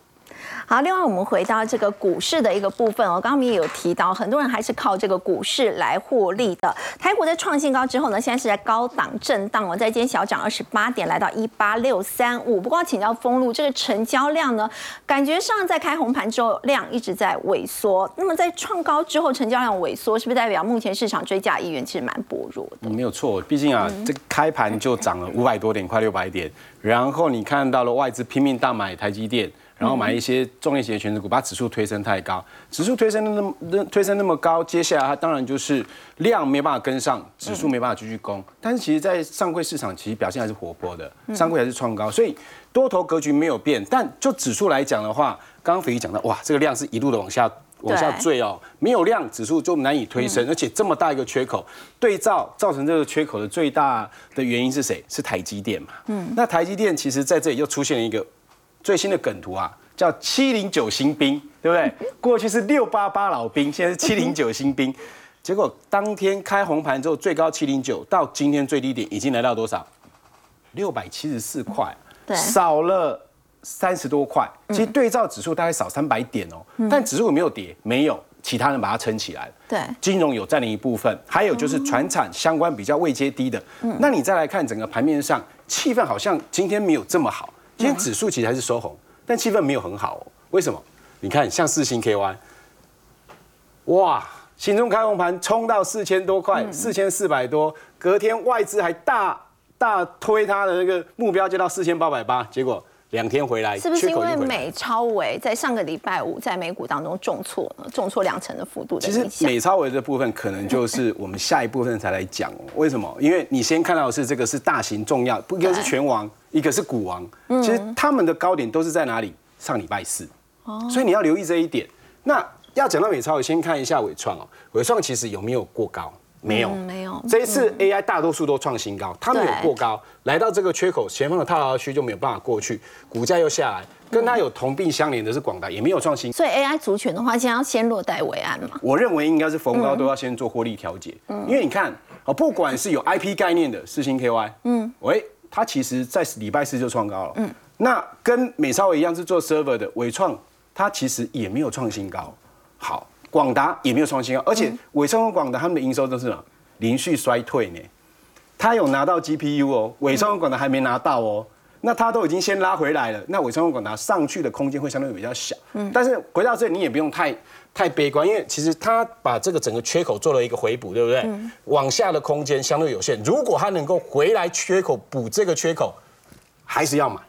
A: 好，另外我们回到这个股市的一个部分哦，刚刚我们也有提到，很多人还是靠这个股市来获利的。台股在创新高之后呢，现在是在高档震荡哦，在今天小涨二十八点，来到一八六三五。不过请教封路，这个成交量呢，感觉上在开红盘之后量一直在萎缩。那么在创高之后成交量萎缩，是不是代表目前市场追加意愿其实蛮薄弱的？
E: 没有错，毕竟啊，这开盘就涨了五百多点，快六百点，然后你看到了外资拼命大买台积电。然后买一些重业型的全值股，把指数推升太高，指数推升那么推升那么高，接下来它当然就是量没办法跟上，指数没办法继续攻。但是其实，在上柜市场其实表现还是活泼的，上柜还是创高，所以多头格局没有变。但就指数来讲的话，刚刚肥鱼讲到，哇，这个量是一路的往下往下坠哦，没有量，指数就难以推升，而且这么大一个缺口，对照造成这个缺口的最大的原因是谁？是台积电嘛？嗯，那台积电其实在这里又出现了一个。最新的梗图啊，叫七零九新兵，对不对？过去是六八八老兵，现在是七零九新兵。结果当天开红盘之后，最高七零九，到今天最低点已经来到多少？六百七十四块，少了三十多块。其实对照指数大概少三百点哦，但指数有没有跌？没有，其他人把它撑起来了。
A: 对，
E: 金融有占领一部分，还有就是船产相关比较位阶低的。那你再来看整个盘面上，气氛好像今天没有这么好。今天指数其实还是收红，但气氛没有很好哦。为什么？你看，像四星 KY，哇，新中开红盘冲到四千多块，四千四百多，隔天外资还大大推它的那个目标，就到四千八百八，结果。两天回来，
A: 是不是因为美超维在上个礼拜五在美股当中重挫呢？重挫两成的幅度的
E: 其实美超维这部分可能就是 我们下一部分才来讲。为什么？因为你先看到的是这个是大型重要，一个是拳王，一个是股王。其实他们的高点都是在哪里？上礼拜四。哦。所以你要留意这一点。那要讲到美超维，先看一下伟创哦。伟创其实有没有过高？没有，
A: 没有。
E: 这一次 AI 大多数都创新高，它没有过高，来到这个缺口前方的套牢区就没有办法过去，股价又下来。跟它有同病相怜的是广达，也没有创新。
A: 所以 AI 族群的话，先要先落袋为安嘛。
E: 我认为应该是逢高都要先做获利调节，因为你看，啊，不管是有 IP 概念的四星 KY，嗯，喂，它其实在礼拜四就创高了，嗯，那跟美超伟一样是做 server 的伟创，它其实也没有创新高，好。广达也没有创新高，而且伟创和广达他们的营收都是连续衰退呢。他有拿到 GPU 哦，伟创和广达还没拿到哦。那他都已经先拉回来了，那伟创和广达上去的空间会相对比较小。嗯，但是回到这里你也不用太太悲观，因为其实他把这个整个缺口做了一个回补，对不对？往下的空间相对有限，如果他能够回来缺口补这个缺口，还是要买，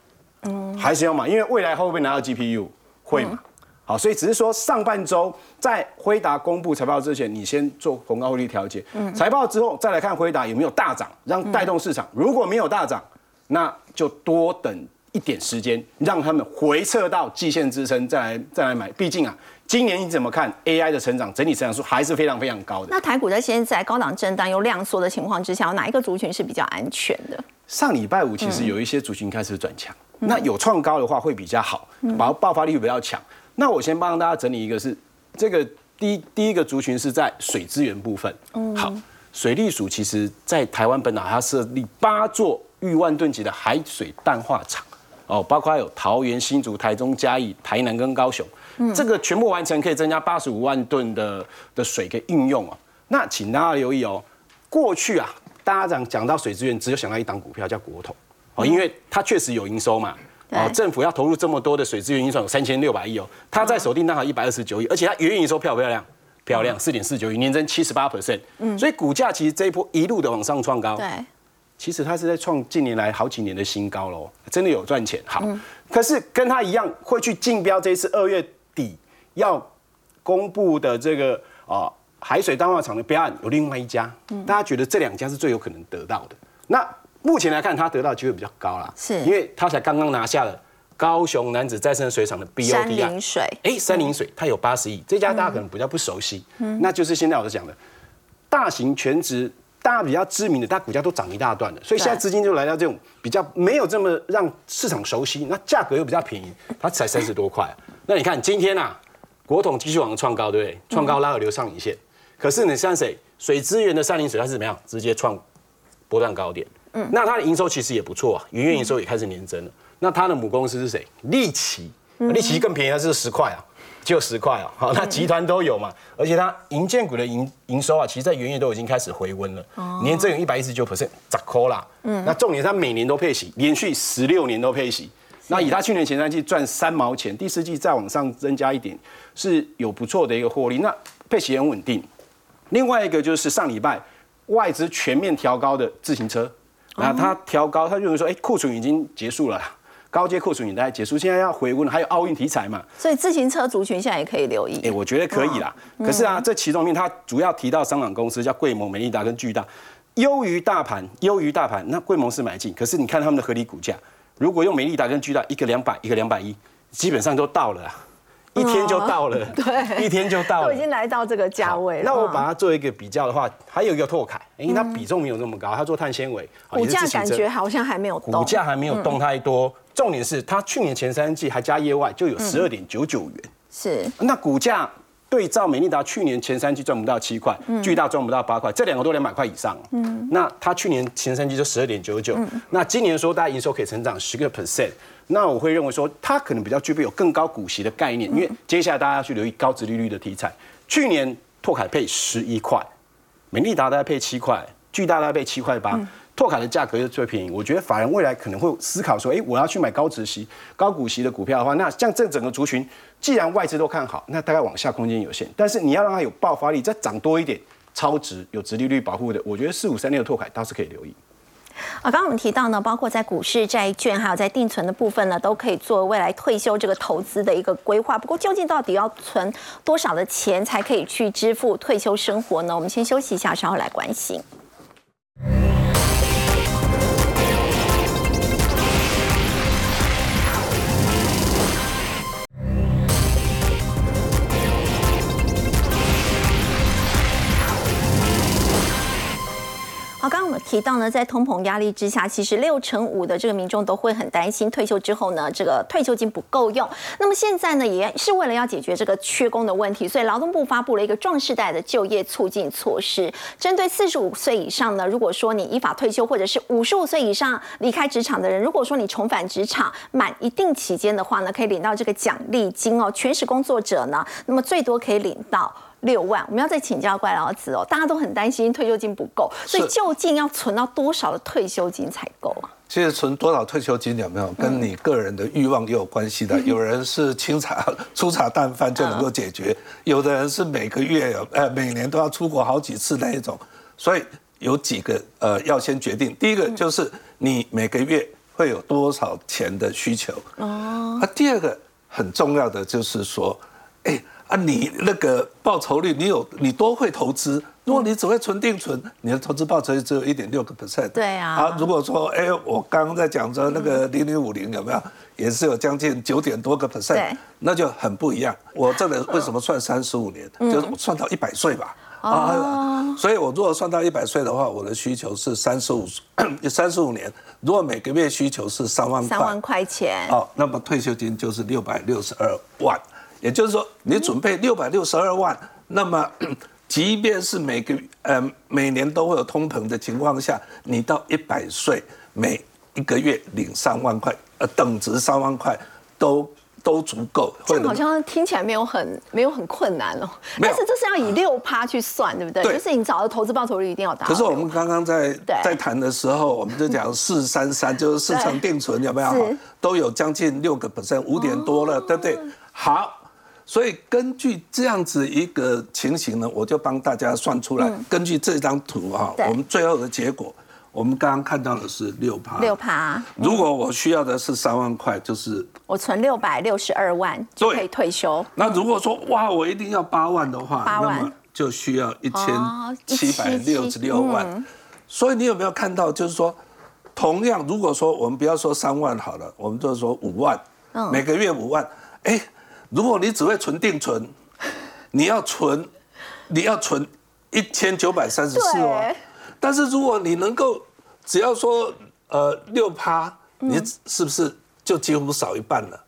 E: 嗯，还是要买，因为未来会不会拿到 GPU？会嘛？好，所以只是说上半周在辉达公布财报之前，你先做逢高汇率调节。嗯，财报之后再来看辉达有没有大涨，让带动市场。如果没有大涨，那就多等一点时间，让他们回撤到季线支撑，再来再来买。毕竟啊，今年你怎么看 AI 的成长，整体成长数还是非常非常高的。
A: 那台股在现在高档震荡又量缩的情况之下，哪一个族群是比较安全的？
E: 上礼拜五其实有一些族群开始转强，那有创高的话会比较好，爆爆发力会比较强。那我先帮大家整理一个，是这个第第一个族群是在水资源部分。嗯，好，水利署其实在台湾本岛，它设立八座逾万吨级的海水淡化厂，哦，包括有桃园、新竹、台中、嘉义、台南跟高雄，嗯，这个全部完成可以增加八十五万吨的的水可以应用哦。那请大家留意哦，过去啊，大家讲讲到水资源，只有想到一档股票叫国统，哦，因为它确实有营收嘛。哦，政府要投入这么多的水资源预算有三千六百亿哦，它在锁定单好一百二十九亿，而且它原营收漂不漂亮？漂亮，四点四九亿，年增七十八 percent。嗯，所以股价其实这一波一路的往上创高。
A: 对，
E: 其实它是在创近年来好几年的新高喽，真的有赚钱。好，可是跟它一样会去竞标这一次二月底要公布的这个啊海水淡化厂的标案有另外一家，大家觉得这两家是最有可能得到的。那目前来看，他得到机会比较高啦，
A: 是
E: 因为他才刚刚拿下了高雄男子再生水厂的 BOT
A: 山林水，
E: 哎，山林水它有八十亿，这家大家可能比较不熟悉，那就是现在我讲的大型全职，大家比较知名的，它股价都涨一大段了，所以现在资金就来到这种比较没有这么让市场熟悉，那价格又比较便宜，它才三十多块。那你看今天啊，国统继续往创高，对不对？创高拉了流上影线，可是你像谁？水资源的山林水它是怎么样？直接创波段高点。嗯，那它的营收其实也不错啊，营业营收也开始年增了。那它的母公司是谁？利奇，利奇更便宜，它是十块啊，就十块啊。好，那集团都有嘛，而且它银建股的营营收啊，其实在元月都已经开始回温了，年增有一百一十九 percent，咋扣啦？嗯，那重点它每年都配息，连续十六年都配息。那以它去年前三季赚三毛钱，第四季再往上增加一点，是有不错的一个获利。那配息很稳定。另外一个就是上礼拜外资全面调高的自行车，那它调高，它认为说，哎，库存已经结束了，高阶库存也大概结束，现在要回温了，还有奥运题材嘛，
A: 所以自行车族群现在也可以留意。
E: 哎，我觉得可以啦。可是啊，这其中面它主要提到商场公司叫贵盟、美利达跟巨大，优于大盘，优于大盘。那贵盟是买进，可是你看他们的合理股价，如果用美利达跟巨大，一个两百，一个两百一，基本上都到了。一天就到了，
A: 对，
E: 一天就到了，
A: 都已经来到这个价位了。
E: 那我把它做一个比较的话，还有一个拓凯，因为它比重没有那么高，它做碳纤维，
A: 股价感觉好像还没有动，
E: 股价还没有动太多。重点是它去年前三季还加业外就有十二点九九元，
A: 是。
E: 那股价对照美利达去年前三季赚不到七块，巨大赚不到八块，这两个都两百块以上。嗯，那它去年前三季就十二点九九，那今年说大家营收可以成长十个 percent。那我会认为说，它可能比较具备有更高股息的概念，因为接下来大家要去留意高值利率的题材。去年拓凯配十一块，美利达大概配七块，巨大大概配七块八，拓凯的价格又最便宜。我觉得法人未来可能会思考说，哎，我要去买高值息、高股息的股票的话，那像这整个族群，既然外资都看好，那大概往下空间有限，但是你要让它有爆发力，再涨多一点，超值有值利率保护的，我觉得四五三六的拓凯倒是可以留意。
A: 啊，刚刚我们提到呢，包括在股市、债券，还有在定存的部分呢，都可以做未来退休这个投资的一个规划。不过，究竟到底要存多少的钱才可以去支付退休生活呢？我们先休息一下，稍后来关心。提到呢，在通膨压力之下，其实六成五的这个民众都会很担心退休之后呢，这个退休金不够用。那么现在呢，也是为了要解决这个缺工的问题，所以劳动部发布了一个壮世代的就业促进措施，针对四十五岁以上呢，如果说你依法退休，或者是五十五岁以上离开职场的人，如果说你重返职场满一定期间的话呢，可以领到这个奖励金哦。全时工作者呢，那么最多可以领到。六万，我们要再请教怪老子哦。大家都很担心退休金不够，所以究竟要存到多少的退休金才够啊？
C: 其实存多少退休金有没有跟你个人的欲望也有关系的。有人是清茶 粗茶淡饭就能够解决，有的人是每个月有呃每年都要出国好几次那一种。所以有几个呃要先决定，第一个就是你每个月会有多少钱的需求哦。啊，第二个很重要的就是说，哎。啊，你那个报酬率，你有你多会投资？如果你只会存定存，你的投资报酬率只有一点六个 percent。
A: 对啊。
C: 啊，如果说，哎，我刚刚在讲说那个零零五零有没有，也是有将近九点多个 percent，那就很不一样。我这个为什么算三十五年？就是算到一百岁吧。啊。所以我如果算到一百岁的话，我的需求是三十五，三十五年。如果每个月需求是三万
A: 三万块钱，
C: 哦，那么退休金就是六百六十二万。也就是说，你准备六百六十二万，那么，即便是每个呃每年都会有通膨的情况下，你到一百岁，每一个月领三万块，呃，等值三万块，都都足够。
A: 这好像听起来没有很没有很困难哦。但是这是要以六趴去算，对不对？对。就是你找的投资报酬率一定要达。
C: 可是我们刚刚在在谈的时候，我们就讲四三三，就是市场定存有没有？都有将近六个 percent，五点多了，对不对？好。所以根据这样子一个情形呢，我就帮大家算出来。根据这张图哈，我们最后的结果，我们刚刚看到的是六趴。
A: 六趴。
C: 如果我需要的是三万块，就是
A: 我存六百六十二万就可以退休。
C: 那如果说哇，我一定要八万的话，那么就需要一千七百六十六万。所以你有没有看到，就是说，同样如果说我们不要说三万好了，我们就说五万。每个月五万。哎，如果你只会存定存，你要存，你要存一千九百三十四万。但是如果你能够，只要说呃六趴，你是不是就几乎少一半了？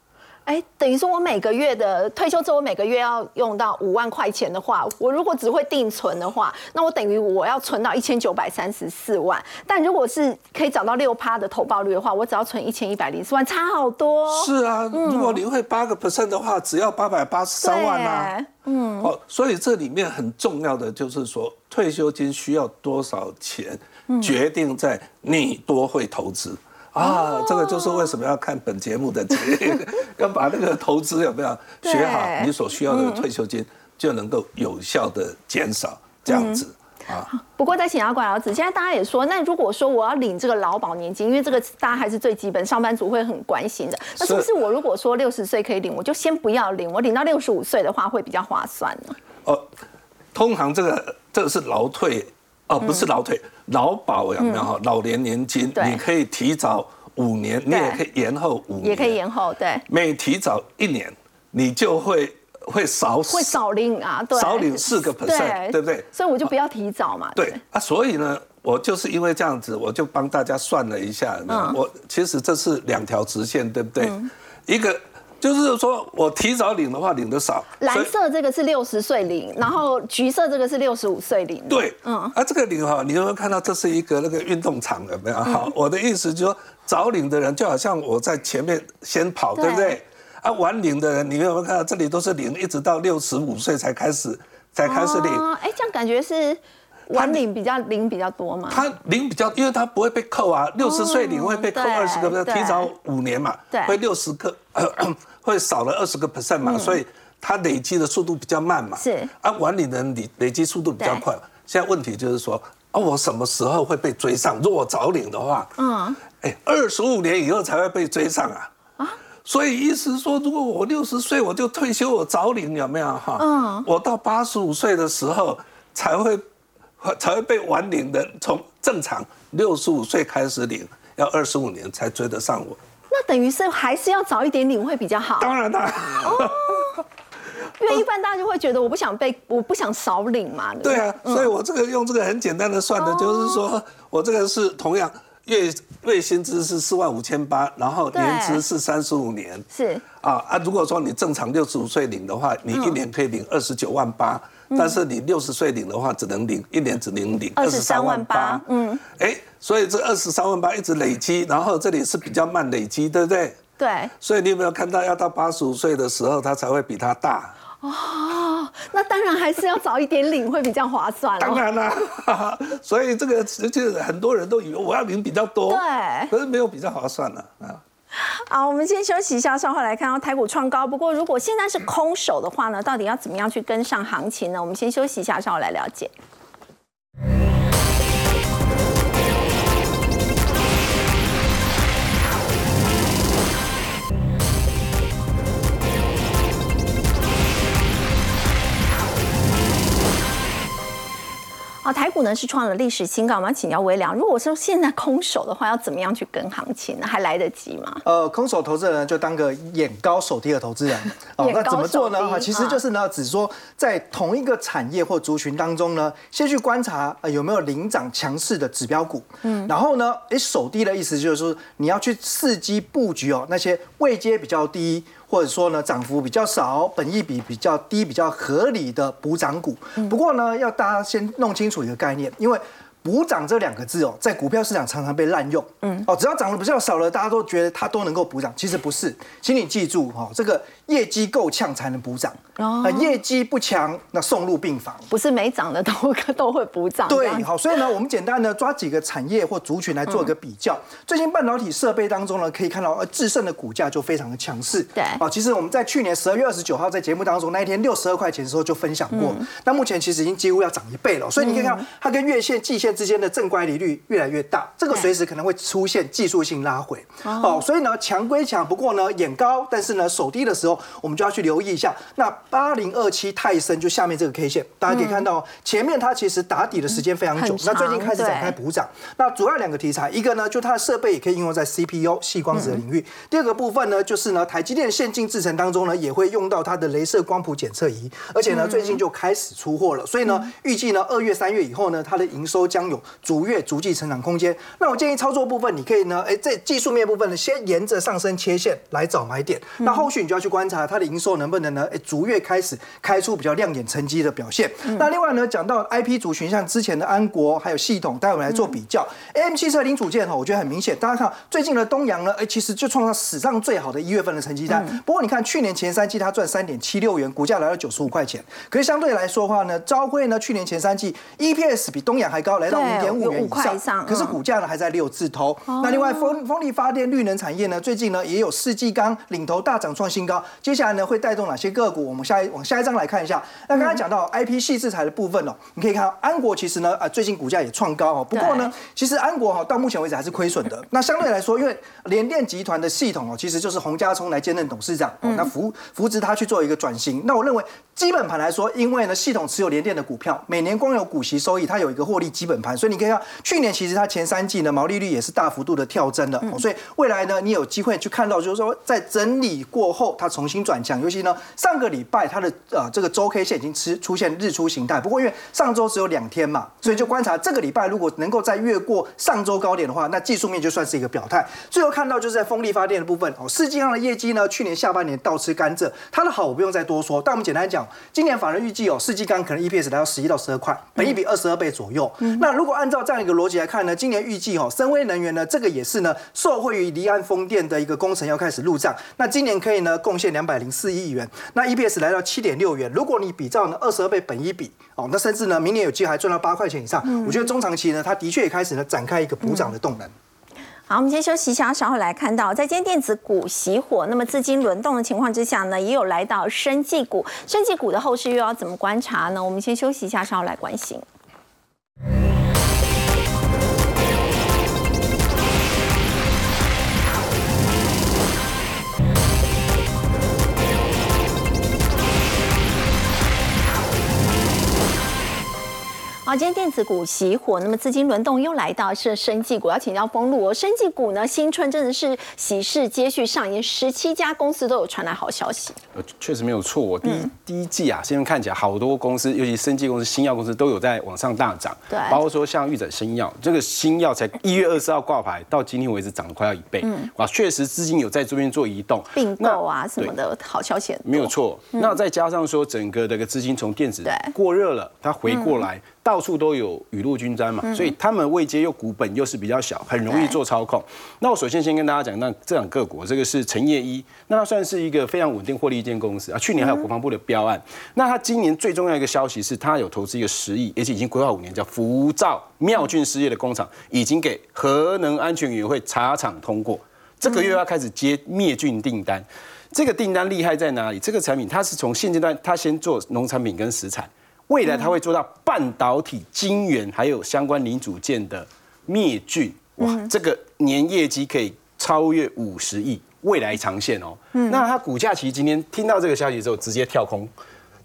A: 哎，等于说我每个月的退休之后，我每个月要用到五万块钱的话，我如果只会定存的话，那我等于我要存到一千九百三十四万。但如果是可以找到六趴的投报率的话，我只要存一千一百零四万，差好多。
C: 是啊，如果你会八个 percent 的话，只要八百八十三万啊。嗯。哦，所以这里面很重要的就是说，退休金需要多少钱，决定在你多会投资。啊，这个就是为什么要看本节目的节要把那个投资有没有学好，你所需要的退休金就能够有效的减少这样子啊。
A: 不过再请教管老子，现在大家也说，那如果说我要领这个劳保年金，因为这个大家还是最基本，上班族会很关心的。那是不是我如果说六十岁可以领，我就先不要领，我领到六十五岁的话会比较划算呢？哦，
C: 通常这个这个是劳退。哦，不是劳退，劳保有没有哈？老年年金，你可以提早五年，你也可以延后五年，
A: 也可以延后，对。
C: 每提早一年，你就会会少
A: 会少领啊，对，
C: 少领四个 percent，对不对？
A: 所以我就不要提早嘛。
C: 对啊，所以呢，我就是因为这样子，我就帮大家算了一下，我其实这是两条直线，对不对？一个。就是说，我提早领的话，领的少。
A: 蓝色这个是六十岁领，然后橘色这个是六十五岁领。
C: 对，嗯，啊，这个领哈，你有没有看到这是一个那个运动场有没有？好，我的意思就是说，早领的人就好像我在前面先跑，对不对？啊，晚领的人，你有没有看到这里都是领，一直到六十五岁才开始才开始领。
A: 哎，这样感觉是。晚领比较领比较多嘛？
C: 他领比较，因为他不会被扣啊。六十岁领会被扣二十个，提早五年嘛，会六十个，会少了二十个 percent 嘛，所以他累积的速度比较慢嘛。
A: 是
C: 啊，晚领的累累积速度比较快。现在问题就是说，啊，我什么时候会被追上？如果早领的话，嗯，哎，二十五年以后才会被追上啊。啊，所以意思说，如果我六十岁我就退休，我早领有没有哈？嗯，我到八十五岁的时候才会。才会被晚领的，从正常六十五岁开始领，要二十五年才追得上我。
A: 那等于是还是要早一点领会比较好。
C: 当然啦，
A: 因为一般大家就会觉得我不想被，我不想少领嘛。
C: 对啊，所以我这个用这个很简单的算的，就是说我这个是同样月月薪资是四万五千八，然后年资是三十五年。
A: 是
C: 啊啊，如果说你正常六十五岁领的话，你一年可以领二十九万八。但是你六十岁领的话，只能领一年，只能领
A: 二十三万八。
C: 嗯，哎，所以这二十三万八一直累积，然后这里是比较慢累积，对不对？
A: 对。
C: 所以你有没有看到，要到八十五岁的时候，它才会比它大？哦，
A: 那当然还是要早一点领会比较划算。
C: 当然啦，所以这个就是很多人都以为我要领比较多，
A: 对，
C: 可是没有比较划算了啊。
A: 好，我们先休息一下，稍后来看到台股创高。不过，如果现在是空手的话呢，到底要怎么样去跟上行情呢？我们先休息一下，稍后来了解。哦，台股呢是创了历史新高。我们要请教微良，如果说现在空手的话，要怎么样去跟行情呢？还来得及吗？
B: 呃，空手投资人就当个眼高手低的投资人。
A: 哦，那
B: 怎么做呢？哈，其实就是呢，只说在同一个产业或族群当中呢，先去观察呃有没有领涨强势的指标股。嗯，然后呢，哎，手低的意思就是说你要去伺机布局哦，那些位阶比较低。或者说呢，涨幅比较少，本益比比较低，比较合理的补涨股。不过呢，要大家先弄清楚一个概念，因为。补涨这两个字哦，在股票市场常常被滥用。嗯，哦，只要涨得比较少了，大家都觉得它都能够补涨，其实不是，请你记住哈，这个业绩够呛才能补涨。哦，那业绩不强，那送入病房。
A: 不是每涨的都都会补涨。
B: 对，好，所以呢，我们简单的抓几个产业或族群来做一个比较。最近半导体设备当中呢，可以看到呃，智胜的股价就非常的强势。
A: 对，
B: 啊，其实我们在去年十二月二十九号在节目当中那一天六十二块钱的时候就分享过，那目前其实已经几乎要涨一倍了。所以你可以看它跟月线、季线之间的正乖离。率越来越大，这个随时可能会出现技术性拉回哦，所以呢强归强，不过呢眼高，但是呢手低的时候，我们就要去留意一下。那八零二七泰森就下面这个 K 线，大家可以看到前面它其实打底的时间非常久，那最近开始展开补涨。那主要两个题材，一个呢就它的设备也可以应用在 CPU 细光子的领域，第二个部分呢就是呢台积电先进制程当中呢也会用到它的镭射光谱检测仪，而且呢最近就开始出货了，所以呢预计呢二月三月以后呢它的营收将有逐月逐季成长空间。那我建议操作部分，你可以呢哎在技术面部分呢先沿着上升切线来找买点，那后续你就要去观察它的营收能不能呢哎逐月开始开出比较亮眼成绩的表现。那另外呢讲到 IP 族群，像之前的安国还有系统，待会来做比较。AM 汽车零组件哈，我觉得很明显，大家看最近的东阳呢，哎其实就创造史上最好的一月份的成绩单。不过你看去年前三季它赚三点七六元，股价来到九十五块钱。可是相对来说的话呢，朝晖呢去年前三季 EPS 比东阳还高，来到五点五元以上。可是股价呢还在六字头。那另外风风力发电、绿能产业呢，最近呢也有世纪钢领头大涨创新高。接下来呢会带动哪些个股？我们下一往下一章来看一下。那刚才讲到 IP 系制裁的部分哦，你可以看到安国其实呢啊最近股价也创高哦。不过呢，其实安国哈到目前为止还是亏损的。那相对来说，因为联电集团的系统哦，其实就是洪家聪来兼任董事长，那扶扶植他去做一个转型。那我认为基本盘来说，因为呢系统持有联电的股票，每年光有股息收益，它有一个获利基本盘，所以你可以看去年其实它前三季呢毛利率也是大幅度的跳增的。所以未来呢，你有机会去看到，就是说在整理过后，它重新转强。尤其呢上个礼拜它的呃这个周 K 线已经吃出现日出形态，不过因为上周只有两天嘛，所以就观察这个礼拜如果能够再越过上周高点的话，那技术面就算是一个表态。最后看到就是在风力发电的部分哦，世纪上的业绩呢，去年下半年倒吃甘蔗，它的好我不用再多说。但我们简单讲，今年法人预计哦，世纪钢可能 EPS 来到十一到十二块，本一比二十二倍左右。那如果按照这样一个逻辑来看呢，今年预计哦，深威能源呢，这个也是呢，受惠于离岸风电的一个工程要开始入账，那今年可以呢贡献两百零四亿元，那 EPS 来到七点六元。如果你比照呢二十二倍本一比哦，那甚至呢明年有机会还赚到八块钱以上。我觉得中长期呢，它的确也开始呢展开一个补涨的动能。
A: 好，我们先休息一下，稍后来看到，在今天电子股熄火，那么资金轮动的情况之下呢，也有来到生技股，生技股的后市又要怎么观察呢？我们先休息一下，稍后来关心。好，今天电子股熄火，那么资金轮动又来到是生技股，要请教封路哦。生技股呢，新春真的是喜事接续上演，十七家公司都有传来好消息。
E: 呃，确实没有错。我第一、第一季啊，现在看起来好多公司，尤其生技公司、新药公司都有在往上大涨。
A: 对，
E: 包括说像玉展新药，这个新药才一月二十号挂牌，到今天为止涨了快要一倍。嗯，哇，确实资金有在这边做移动、
A: 并购啊什么的好消息。
E: 没有错。那再加上说，整个这个资金从电子过热了，它回过来。到处都有雨露均沾嘛，所以他们位阶又股本又是比较小，很容易做操控。那我首先先跟大家讲，那这两个股，这个是陈业一，那它算是一个非常稳定获利一间公司啊。去年还有国防部的标案，那它今年最重要一个消息是，它有投资一个十亿，而且已经规划五年，叫福兆妙俊事业的工厂，已经给核能安全委员会查厂通过，这个月要开始接灭菌订单。这个订单厉害在哪里？这个产品它是从现阶段，它先做农产品跟食材。未来它会做到半导体晶圆，还有相关零组件的灭菌，哇，这个年业绩可以超越五十亿，未来长线哦。那它股价其实今天听到这个消息之后，直接跳空，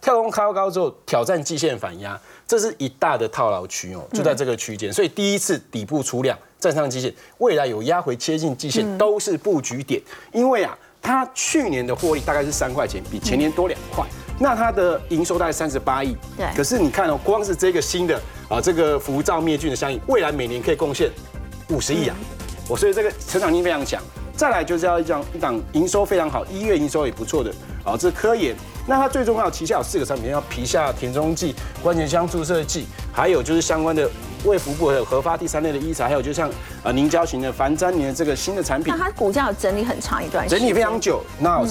E: 跳空高高之后挑战季线反压，这是一大的套牢区哦，就在这个区间，所以第一次底部出量站上季线，未来有压回切近季线都是布局点，因为啊，它去年的获利大概是三块钱，比前年多两块。那它的营收大概三十八亿，
A: 对。
E: 可是你看哦，光是这个新的啊，这个辐照灭菌的相应，未来每年可以贡献五十亿啊，我所以这个成长性非常强。再来就是要一张一档营收非常好，一月营收也不错的啊，这是科研。那它最重要旗下有四个产品，要皮下填充剂、关节腔注射剂，还有就是相关的胃腹部还有核发第三类的医材，还有就像呃凝胶型的防粘连这个新的产品。
A: 那它股价有整理很长一段，
E: 整理非常久。那